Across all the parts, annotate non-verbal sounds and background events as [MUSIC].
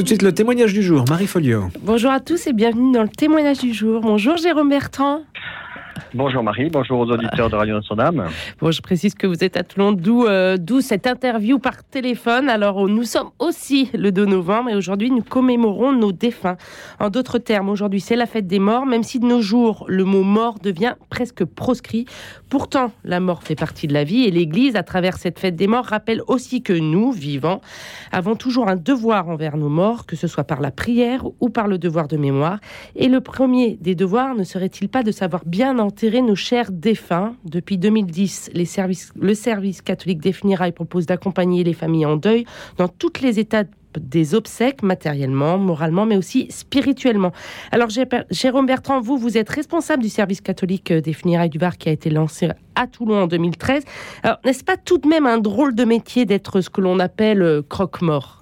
Tout de suite, le témoignage du jour, Marie Folio. Bonjour à tous et bienvenue dans le témoignage du jour. Bonjour Jérôme Bertrand. Bonjour Marie, bonjour aux auditeurs de Radio Notre-Dame. Bon, je précise que vous êtes à Toulon, d'où euh, cette interview par téléphone. Alors, nous sommes aussi le 2 novembre et aujourd'hui, nous commémorons nos défunts. En d'autres termes, aujourd'hui, c'est la fête des morts, même si de nos jours, le mot mort devient presque proscrit. Pourtant, la mort fait partie de la vie et l'Église, à travers cette fête des morts, rappelle aussi que nous, vivants, avons toujours un devoir envers nos morts, que ce soit par la prière ou par le devoir de mémoire. Et le premier des devoirs ne serait-il pas de savoir bien nos chers défunts Depuis 2010, les services, le service catholique des funérailles propose d'accompagner les familles en deuil dans toutes les étapes des obsèques matériellement, moralement, mais aussi spirituellement. Alors, Jérôme Bertrand, vous, vous êtes responsable du service catholique des funérailles du Var qui a été lancé à Toulon en 2013. Alors, n'est-ce pas tout de même un drôle de métier d'être ce que l'on appelle euh, croque-mort?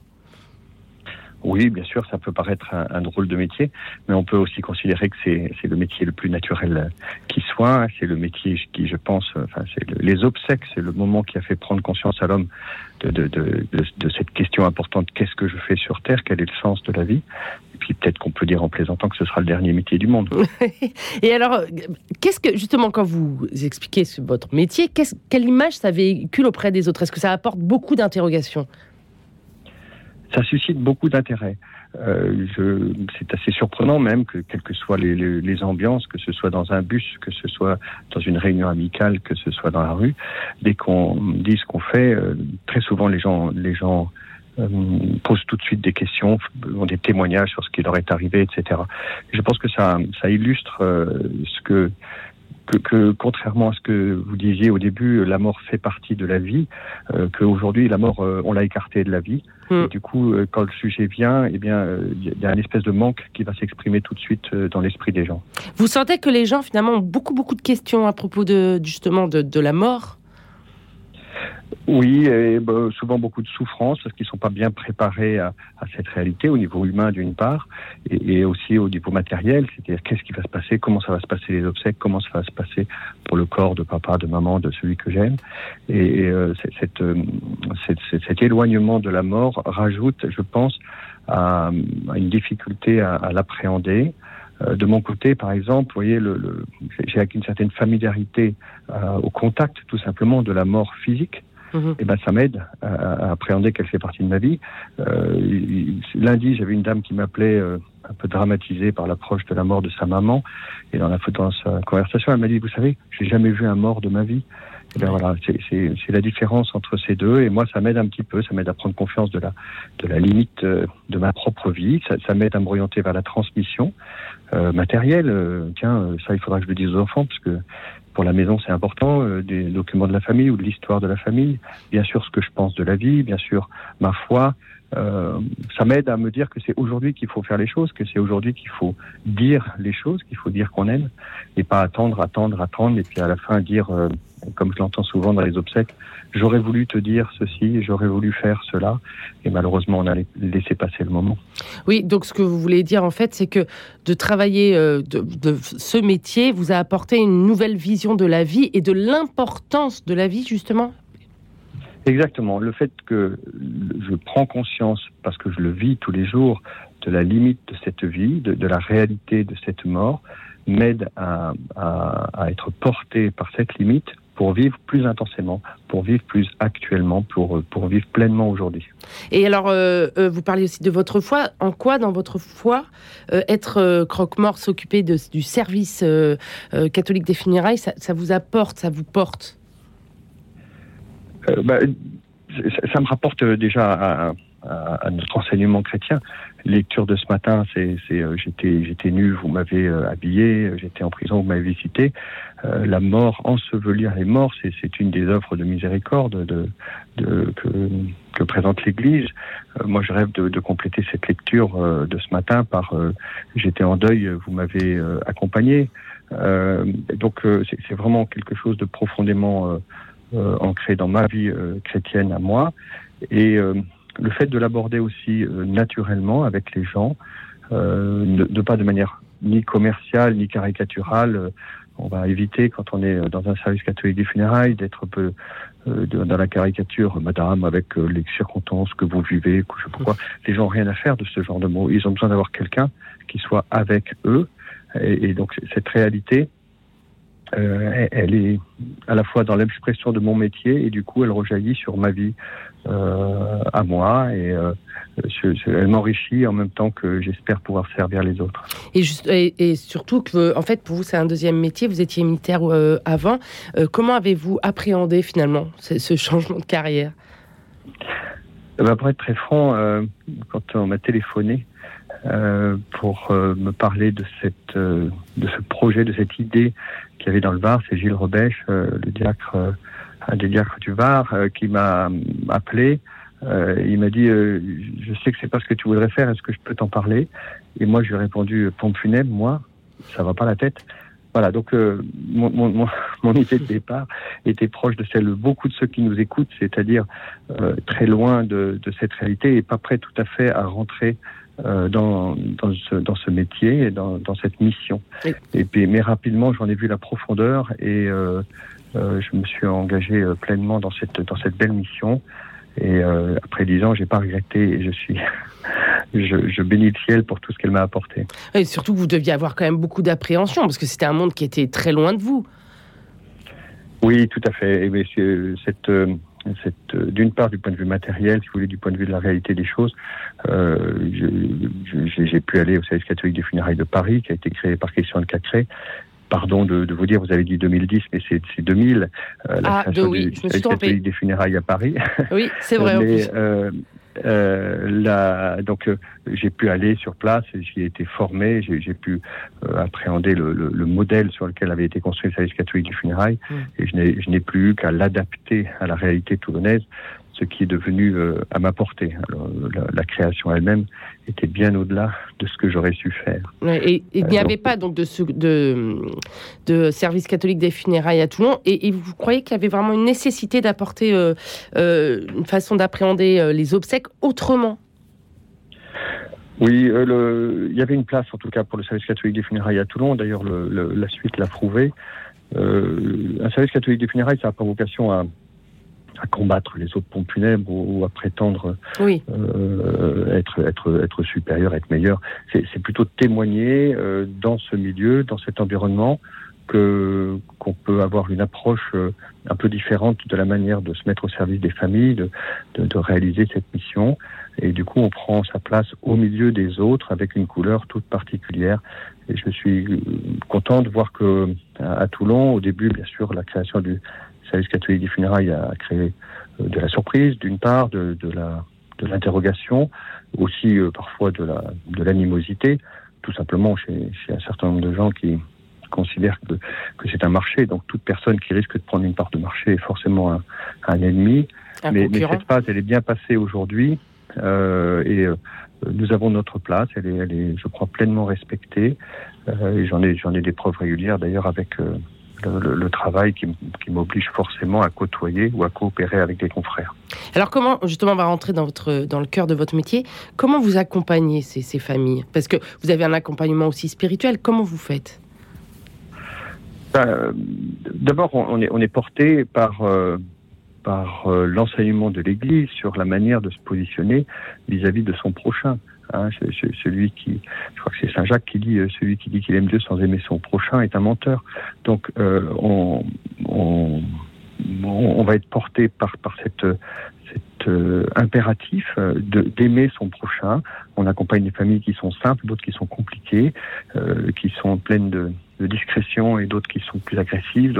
Oui, bien sûr, ça peut paraître un, drôle de métier, mais on peut aussi considérer que c'est le métier le plus naturel qui soit. C'est le métier qui, je pense, enfin, c'est les obsèques, c'est le moment qui a fait prendre conscience à l'homme de, de, de, cette question importante. Qu'est-ce que je fais sur Terre? Quel est le sens de la vie? Et puis peut-être qu'on peut dire en plaisantant que ce sera le dernier métier du monde. [LAUGHS] Et alors, qu'est-ce que justement quand vous expliquez votre métier, quelle image ça véhicule auprès des autres? Est-ce que ça apporte beaucoup d'interrogations? Ça suscite beaucoup d'intérêt. Euh, c'est assez surprenant même que, quelles que soient les, les, les, ambiances, que ce soit dans un bus, que ce soit dans une réunion amicale, que ce soit dans la rue, dès qu'on dit ce qu'on fait, euh, très souvent les gens, les gens euh, posent tout de suite des questions, ont des témoignages sur ce qui leur est arrivé, etc. je pense que ça, ça illustre euh, ce que que, contrairement à ce que vous disiez au début, la mort fait partie de la vie, euh, qu'aujourd'hui la mort, euh, on l'a écartée de la vie. Et du coup, euh, quand le sujet vient, eh bien, il y a une espèce de manque qui va s'exprimer tout de suite dans l'esprit des gens. Vous sentez que les gens finalement ont beaucoup beaucoup de questions à propos de justement de la mort oui, et bah, souvent beaucoup de souffrance parce qu'ils ne sont pas bien préparés à, cette réalité au niveau humain d'une part et, aussi au niveau matériel, c'est-à-dire qu'est-ce qui va se passer, comment ça va se passer les obsèques, comment ça va se passer pour le corps de papa, de maman, de celui que j'aime. Et, euh, euh, cet éloignement de la mort rajoute, je pense, à, une difficulté à, l'appréhender. Euh, de mon côté, par exemple, vous voyez, le, j'ai une certaine familiarité au contact, tout simplement, de la mort physique. Mhm. et ben ça m'aide à, appréhender qu'elle fait partie de ma vie. Euh, lundi, j'avais une dame qui m'appelait euh, un peu dramatisée par l'approche de la mort de sa maman, et dans la dans sa conversation, elle m'a dit, vous savez, j'ai jamais vu un mort de ma vie. Et eh ben voilà, c'est la différence entre ces deux, et moi, ça m'aide un petit peu, ça m'aide à prendre confiance de la de la limite euh, de ma propre vie, ça, ça m'aide à m'orienter vers la transmission euh, matérielle. Euh, tiens, ça, il faudra que je le dise aux enfants, parce que pour la maison, c'est important, euh, des documents de la famille ou de l'histoire de la famille, bien sûr ce que je pense de la vie, bien sûr ma foi. Euh, ça m'aide à me dire que c'est aujourd'hui qu'il faut faire les choses, que c'est aujourd'hui qu'il faut dire les choses, qu'il faut dire qu'on aime, et pas attendre, attendre, attendre, et puis à la fin dire, euh, comme je l'entends souvent dans les obsèques, j'aurais voulu te dire ceci, j'aurais voulu faire cela, et malheureusement on a laissé passer le moment. Oui, donc ce que vous voulez dire en fait, c'est que de travailler euh, de, ce métier vous a apporté une nouvelle vision de la vie et de l'importance de la vie justement? Exactement. Le fait que je prends conscience, parce que je le vis tous les jours, de la limite de cette vie, de, la réalité de cette mort, m'aide à, être porté par cette limite pour vivre plus intensément, pour vivre plus actuellement, pour, pour vivre pleinement aujourd'hui. Et alors, euh, euh, vous parlez aussi de votre foi. En quoi, dans votre foi, euh, être croque-mort, s'occuper du service catholique des funérailles, ça, vous apporte, ça vous porte? Bah, ça, me rapporte déjà à, à, notre enseignement chrétien. Lecture de ce matin, c'est, euh, j'étais, j'étais nu, vous m'avez euh, habillé, j'étais en prison, vous m'avez visité. Euh, la mort, ensevelir les morts, c'est, une des œuvres de miséricorde de, de, que, que présente l'Église. moi, je rêve de, de, compléter cette lecture de ce matin par j'étais en deuil, vous m'avez accompagné. donc, c'est vraiment quelque chose de profondément ancré dans ma vie chrétienne à moi. Et le fait de l'aborder aussi euh, naturellement avec les gens, euh, ne, pas de manière ni commerciale ni caricaturale, euh, on va éviter quand on est dans un service catholique des funérailles d'être un peu dans la caricature, Madame, avec les circonstances que vous vivez, je sais pourquoi. Les gens n'ont rien à faire de ce genre de mots. Ils ont besoin d'avoir quelqu'un qui soit avec eux. Et, et donc cette réalité, euh, elle est à la fois dans l'expression de mon métier et du coup elle rejaillit sur ma vie euh, à moi et euh, elle m'enrichit en même temps que j'espère pouvoir servir les autres. Et, juste, et, surtout que en fait pour vous c'est un deuxième métier, vous étiez militaire avant. comment avez-vous appréhendé finalement ce, changement de carrière? Eh ben, Pour être très franc, quand on m'a téléphoné, euh, pour euh, me parler de cette euh, de ce projet, de cette idée qu'il y avait dans le Var. C'est Gilles Robèche, le diacre, un des diacres du Var, qui m'a appelé. il m'a dit Je sais que c'est pas ce que tu voudrais faire, est-ce que je peux t'en parler? Et moi, je lui ai répondu Pompe funèbre, moi, ça va pas la tête. Voilà, donc mon, mon, [LAUGHS] mon, idée de départ était proche de celle de beaucoup de ceux qui nous écoutent, c'est-à-dire très loin de, de, cette réalité et pas prêt tout à fait à rentrer euh, dans, dans, ce, dans ce métier et dans, dans cette mission. Et puis, mais rapidement, j'en ai vu la profondeur et euh, euh, je me suis engagé pleinement dans cette, dans cette belle mission. Et après dix ans, j'ai pas regretté et je suis, [LAUGHS] je, je, bénis le ciel pour tout ce qu'elle m'a apporté. Et surtout que vous deviez avoir quand même beaucoup d'appréhension parce que c'était un monde qui était très loin de vous. Oui, tout à fait. Et cette d'une part du point de vue matériel, si vous voulez, du point de vue de la réalité des choses, euh, j'ai pu aller au service catholique des funérailles de Paris, qui a été créé par Christian de Cacré. Pardon de, de, vous dire, vous avez dit 2010, mais c'est 2000, euh, la ah, création oui, du service catholique des funérailles à Paris. Oui, c'est vrai. [LAUGHS] mais, euh, euh, donc euh, j'ai pu aller sur place, j'y ai été formé, j'ai pu euh, appréhender le, le, le, modèle sur lequel avait été construit le service catholique du funérail, mmh. et je n'ai plus qu'à l'adapter à la réalité toulonnaise ce qui est devenu euh, à ma portée. Alors, la, création elle-même était bien au-delà de ce que j'aurais su faire. et, il n'y avait pas donc de, ce, de, de, service catholique des funérailles à Toulon, et, vous croyez qu'il y avait vraiment une nécessité d'apporter euh, euh, une façon d'appréhender les obsèques autrement? Oui, il y avait une place en tout cas pour le service catholique des funérailles à Toulon. D'ailleurs, la suite l'a prouvé. un service catholique des funérailles, ça n'a pas vocation à, à combattre les autres pompes funèbres ou, à prétendre euh, être, être, être supérieur, être meilleur. C'est plutôt témoigner euh, dans ce milieu, dans cet environnement, que qu'on peut avoir une approche euh, un peu différente de la manière de se mettre au service des familles, de, de, de, réaliser cette mission. Et du coup, on prend sa place au milieu des autres avec une couleur toute particulière. Et je suis euh, content de voir que à Toulon, au début, bien sûr, la création du service catholique des funérailles a créé euh, de la surprise, d'une part, de, de la de l'interrogation, aussi euh, parfois de la de l'animosité, tout simplement chez, chez un certain nombre de gens qui considèrent que, que c'est un marché. Donc toute personne qui risque de prendre une part de marché est forcément un, un ennemi. mais, mais, cette phase, elle est bien passée aujourd'hui. Euh, et euh, nous avons notre place. Elle est, elle est, je crois, pleinement respectée. Euh, et j'en ai, j'en ai des preuves régulières d'ailleurs avec le, le, travail qui, qui m'oblige forcément à côtoyer ou à coopérer avec des confrères. Alors comment, justement, on va rentrer dans, votre, dans le cœur de votre métier, comment vous accompagnez ces, ces familles? Parce que vous avez un accompagnement aussi spirituel, comment vous faites? Ben, D'abord, on est, on est porté par... Euh, par euh, l'enseignement de l'Église sur la manière de se positionner vis-à-vis -vis de son prochain. Hein, celui qui, je crois que c'est Saint Jacques qui dit, euh, celui qui dit qu'il aime Dieu sans aimer son prochain est un menteur. Donc, euh, on, on, va être porté par, par cette, cet euh, impératif de d'aimer son prochain. On accompagne des familles qui sont simples, d'autres qui sont compliquées, euh, qui sont pleines de, de discrétion et d'autres qui sont plus agressives.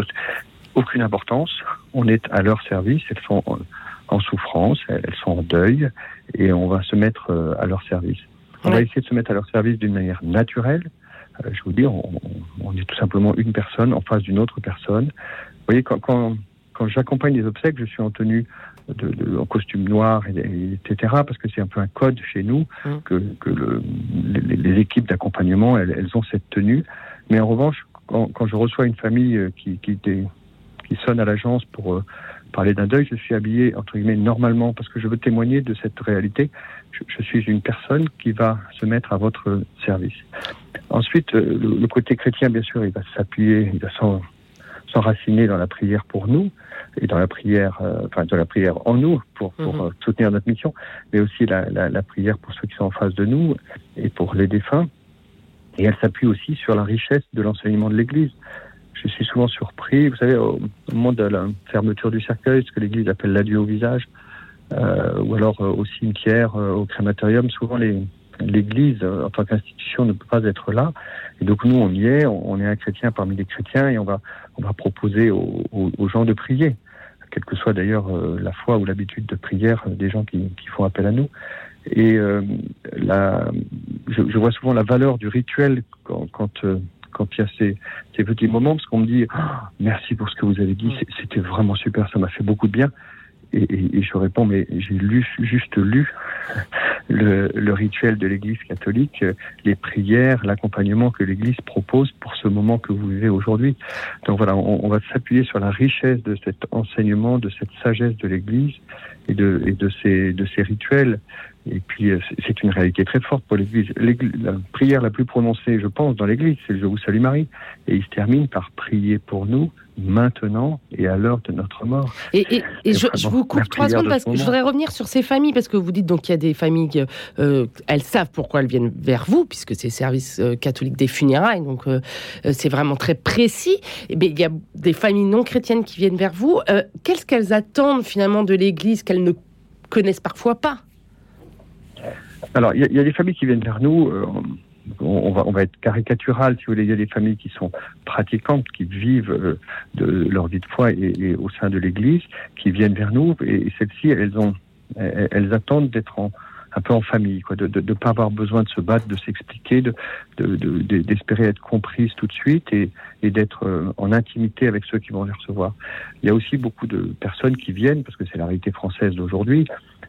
Aucune importance. On est à leur service. Elles sont en souffrance, elles sont en deuil, et on va se mettre euh, à leur service. On va essayer de se mettre à leur service d'une manière naturelle. Euh, je vous dis, on, on, est tout simplement une personne en face d'une autre personne. Vous voyez, quand, quand, quand j'accompagne les obsèques, je suis en tenue de, de, en costume noir, et, etc., parce que c'est un peu un code chez nous, mmh. que, que le, les, les, équipes d'accompagnement, elles, elles, ont cette tenue. Mais en revanche, quand, quand je reçois une famille euh, qui, qui, qui sonne à l'agence pour parler d'un deuil, je suis habillé entre guillemets normalement parce que je veux témoigner de cette réalité. Je, suis une personne qui va se mettre à votre service. Ensuite, euh, le, côté chrétien, bien sûr, il va s'appuyer, il va s'enraciner dans la prière pour nous et dans la prière, euh, enfin dans la prière en nous pour, pour mhm. euh, soutenir notre mission, mais aussi la, la, la, prière pour ceux qui sont en face de nous et pour les défunts. Et elle s'appuie aussi sur la richesse de l'enseignement de l'Église. Je suis souvent surpris, vous savez, au moment de la fermeture du cercueil, ce que l'Église appelle l'adieu au visage, euh, ou alors euh, au cimetière, au crématorium, souvent les, l'Église, en tant qu'institution, ne peut pas être là. Et donc nous, on y est, on est un chrétien parmi les chrétiens, et on va, on va proposer aux, aux gens de prier quelle que soit d'ailleurs euh, la foi ou l'habitude de prière des gens qui, qui, font appel à nous. Et euh, la, je, je, vois souvent la valeur du rituel quand, quand, euh, quand il y a ces, ces, petits moments, parce qu'on me dit ah, merci pour ce que vous avez dit, c'était vraiment super, ça m'a fait beaucoup de bien. Et, et, et, je réponds, mais j'ai lu, juste lu le, le rituel de l'Église catholique, les prières, l'accompagnement que l'Église propose pour ce moment que vous vivez aujourd'hui. Donc voilà, on, on va s'appuyer sur la richesse de cet enseignement, de cette sagesse de l'Église et de, et de, ces, de ces rituels. Et puis, euh, c'est une réalité très forte pour l'Église. La prière la plus prononcée, je pense, dans l'Église, c'est le Je vous salue Marie. Et il se termine par prier pour nous maintenant et à l'heure de notre mort. Et, et, et je, je, vous coupe trois secondes parce que je voudrais revenir sur ces familles, parce que vous dites donc qu'il y a des familles, euh, elles savent pourquoi elles viennent vers vous, puisque c'est service euh, catholique des funérailles, donc euh, c'est vraiment très précis. Mais il y a des familles non chrétiennes qui viennent vers vous. Qu'est-ce qu'elles attendent finalement de l'Église qu'elles ne connaissent parfois pas? Alors, il y, y, a des familles qui viennent vers nous. Euh, on, va, on va être caricatural, si vous voulez. Il y a des familles qui sont pratiquantes, qui vivent euh, de leur vie de foi et, et au sein de l'Église, qui viennent vers nous. Et, celles-ci, elles ont, elles, attendent d'être en, un peu en famille, quoi, de ne de, de pas avoir besoin de se battre, de s'expliquer, d'espérer de, être comprises tout de suite et, et d'être euh, en intimité avec ceux qui vont les recevoir. Il y a aussi beaucoup de personnes qui viennent, parce que c'est la réalité française d'aujourd'hui,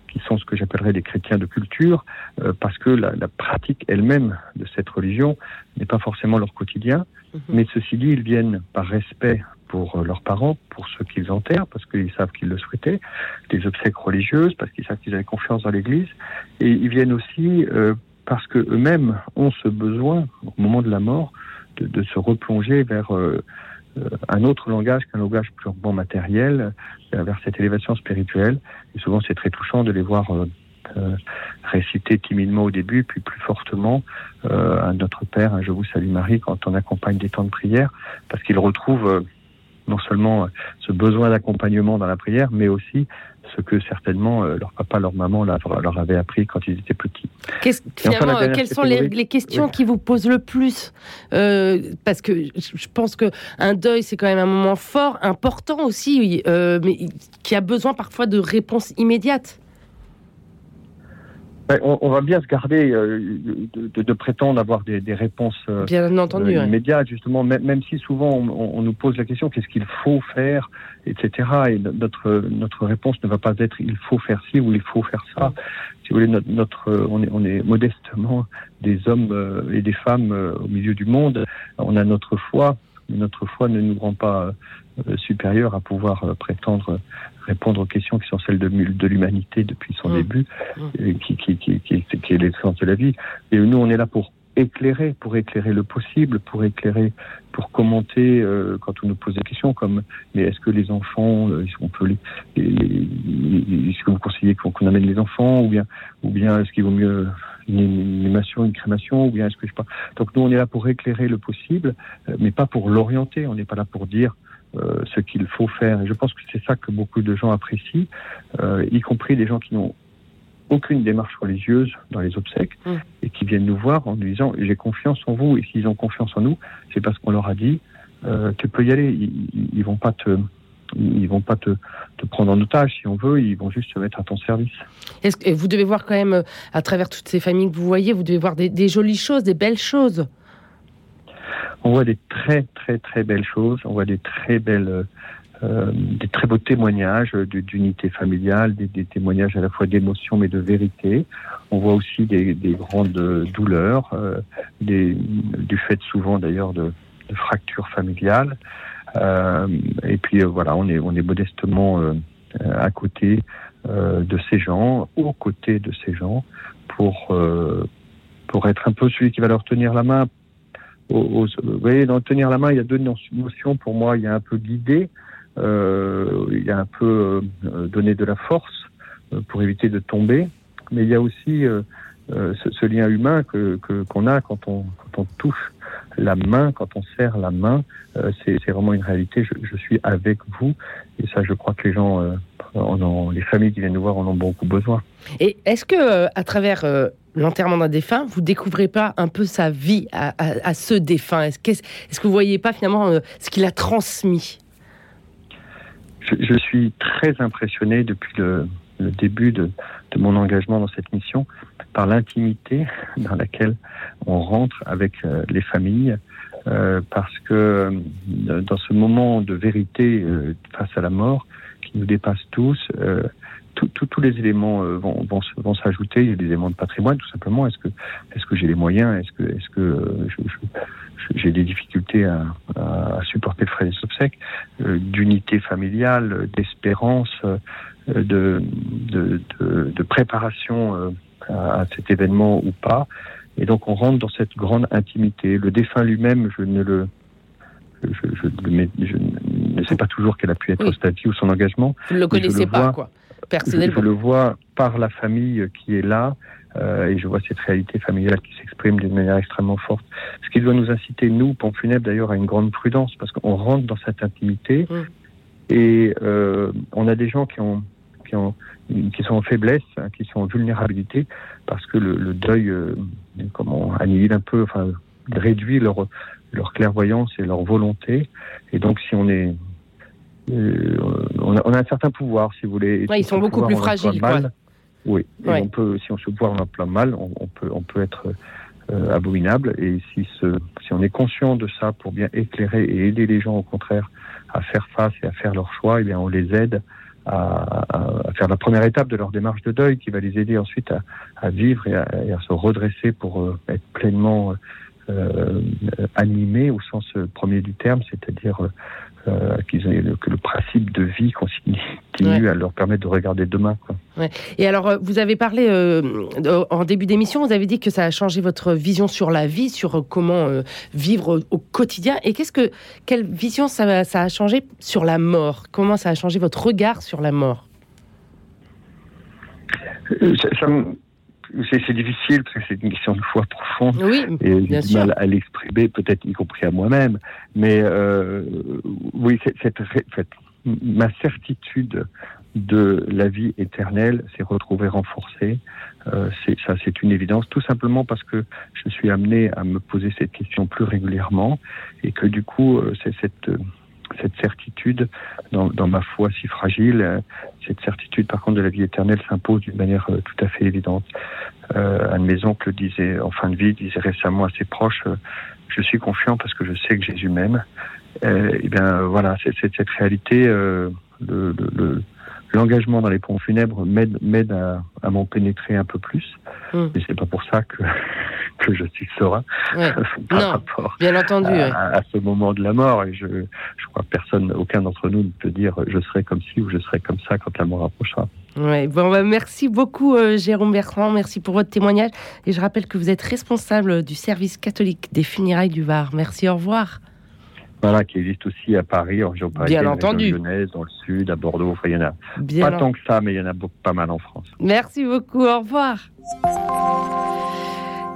qui sont ce que j'appellerais des chrétiens de culture, euh, parce que la, la pratique elle-même de cette religion n'est pas forcément leur quotidien. -hmm. Mais ceci dit, ils viennent par respect pour euh, leurs parents, pour ceux qu'ils enterrent, parce qu'ils savent qu'ils le souhaitaient, des obsèques religieuses, parce qu'ils savent qu'ils avaient confiance dans l'Église, et ils viennent aussi euh, parce que eux-mêmes ont ce besoin, au moment de la mort, de, de se replonger vers euh un autre langage qu'un langage purement matériel, euh, vers cette élévation spirituelle. Et souvent, c'est très touchant de les voir euh, euh, réciter timidement au début, puis plus fortement euh, Notre Père, un Je vous salue Marie, quand on accompagne des temps de prière, parce qu'ils retrouvent euh, non seulement ce besoin d'accompagnement dans la prière, mais aussi ce que certainement euh, leur papa, leur maman leur, avait appris quand ils étaient petits. Finalement, enfin, quelles sont les, les questions oui. qui vous posent le plus euh, Parce que je pense que un deuil, c'est quand même un moment fort, important aussi, euh, mais qui a besoin parfois de réponses immédiates. On, on, va bien se garder euh, de, de, de, prétendre avoir des, des réponses euh, bien entendu, euh, immédiates, justement, même, même, si souvent on, on, nous pose la question qu'est-ce qu'il faut faire, etc. Et notre, notre réponse ne va pas être il faut faire ci ou il faut faire ça. Si vous voulez, notre, notre on, est, on est modestement des hommes et des femmes au milieu du monde. On a notre foi, mais notre foi ne nous rend pas euh, supérieur à pouvoir euh, prétendre répondre aux questions qui sont celles de, de l'humanité depuis son mmh. début, mmh. Et qui, qui, qui, qui, est l'essence de la vie. Et nous, on est là pour éclairer, pour éclairer le possible, pour éclairer, pour commenter euh, quand on nous pose des questions comme mais est-ce que les enfants, euh, on peut les, est-ce que vous conseillez qu'on qu amène les enfants ou bien ou bien est-ce qu'il vaut mieux une animation, une crémation ou bien est-ce que je sais pas. Donc nous on est là pour éclairer le possible, euh, mais pas pour l'orienter. On n'est pas là pour dire euh, ce qu'il faut faire. Et je pense que c'est ça que beaucoup de gens apprécient, euh, y compris des gens qui n'ont aucune démarche religieuse dans les obsèques mmh. et qui viennent nous voir en nous disant j'ai confiance en vous. Et s'ils ont confiance en nous c'est parce qu'on leur a dit euh, tu peux y aller. Ils, ils vont pas te ils vont pas te, te prendre en otage si on veut. Ils vont juste se mettre à ton service. Est-ce que vous devez voir quand même à travers toutes ces familles que vous voyez vous devez voir des, des jolies choses des belles choses on voit des très très très belles choses on voit des très belles euh, des très beaux témoignages d'unité familiale, des, des, témoignages à la fois d'émotion mais de vérité. On voit aussi des, des grandes douleurs, euh, du fait souvent d'ailleurs de, de fractures familiales. et puis voilà, on est, on est modestement à côté de ces gens, aux côtés de ces gens, pour, pour être un peu celui qui va leur tenir la main. Vous voyez, dans tenir la main, il y a deux notions pour moi. Il y a un peu guider, il y a un peu donner de la force pour éviter de tomber, mais il y a aussi euh, ce, lien humain que qu'on a quand on quand on touche la main, quand on serre la main, euh, c'est vraiment une réalité. Je, je, suis avec vous et ça, je crois que les gens, euh, en, les familles qui viennent nous voir en ont beaucoup besoin. Et est-ce que à travers l'enterrement d'un défunt, vous découvrez pas un peu sa vie à, à, ce défunt? Est-ce que, est que vous voyez pas finalement ce qu'il a transmis? Je, je, suis très impressionné depuis le, le début de, de, mon engagement dans cette mission par l'intimité dans laquelle on rentre avec euh, les familles, euh, parce que euh, dans ce moment de vérité face à la mort qui nous dépasse tous, tous les éléments vont, vont, s'ajouter. Il y a des éléments de patrimoine, tout simplement. Est-ce que, j'ai les moyens? Est-ce que, que j'ai des difficultés à, supporter le frais des obsèques D'unité familiale, d'espérance, de, de, de, de préparation à, cet événement ou pas. Et donc on rentre dans cette grande intimité. Le défunt lui-même, je ne le je, ne sais pas toujours quel a pu être sa vie ou son engagement. Vous ne le connaissez pas, quoi, personnellement. Je, le vois par la famille qui est là, euh, et je vois cette réalité familiale qui s'exprime d'une manière extrêmement forte. Ce qui doit nous inciter, nous, Pont Funèbre, d'ailleurs, à une grande prudence, parce qu'on rentre dans cette intimité, mm. et euh, on a des gens qui ont qui, ont, qui sont en faiblesse, hein, qui sont en vulnérabilité, parce que le, le deuil, euh, comment, annihile un peu, enfin, réduit leur, leur clairvoyance et leur volonté. Et donc, si on est. Euh, on, a, on, a, un certain pouvoir, si vous voulez. Ouais, ils sont beaucoup plus fragiles, quoi. Oui, on peut, si on se pouvoir en plein mal, on, on, peut, on peut être euh, abominable. Et si, ce, si on est conscient de ça pour bien éclairer et aider les gens, au contraire, à faire face et à faire leur choix, eh bien, on les aide à, à, faire la première étape de leur démarche de deuil qui va les aider ensuite à, à vivre et à, et à, se redresser pour euh, être pleinement euh, animés au sens premier du terme, c'est-à-dire euh, qu'ils aient le, que le principe de vie continue ouais. à leur permettre de regarder demain. Quoi. Ouais. Et alors, euh, vous avez parlé euh, en début d'émission, vous avez dit que ça a changé votre vision sur la vie, sur comment euh, vivre au, quotidien. Et qu'est-ce que, quelle vision ça, ça, a changé sur la mort? Comment ça a changé votre regard sur la mort? Ça, ça c'est difficile parce que c'est une question de foi profonde oui, et j'ai du mal à l'exprimer, peut-être y compris à moi-même. Mais euh, oui, cette, ma certitude de la vie éternelle s'est retrouvée renforcée. Euh, ça, c'est une évidence, tout simplement parce que je suis amené à me poser cette question plus régulièrement et que du coup, euh, c'est cette cette certitude dans, dans, ma foi si fragile, euh, cette certitude par contre de la vie éternelle s'impose d'une manière euh, tout à fait évidente. Euh, un de mes oncles disait en fin de vie, disait récemment à ses proches, euh, je suis confiant parce que je sais que Jésus m'aime. Euh, et bien voilà, c'est cette réalité, le, le, l'engagement dans les ponts funèbres m'aide à, à m'en pénétrer un peu plus. Mmh. Mais c'est pas pour ça que que je suis serein ouais. [LAUGHS] par non, rapport bien entendu, à, ouais. à, ce moment de la mort. Et je, je crois que personne, aucun d'entre nous ne peut dire je serai comme ci ou je serai comme ça quand la mort approchera. Ouais, bon, bah, merci beaucoup euh, Jérôme Bertrand, merci pour votre témoignage. Et je rappelle que vous êtes responsable du service catholique des funérailles du Var. Merci, au revoir. Voilà, qui existe aussi à Paris, en région parisienne, Bien entendu. Lyonnaise, dans le sud, à Bordeaux. Enfin, il y en a Bien pas en... tant que ça, mais il y en a beaucoup, pas mal en France. Merci beaucoup, au revoir.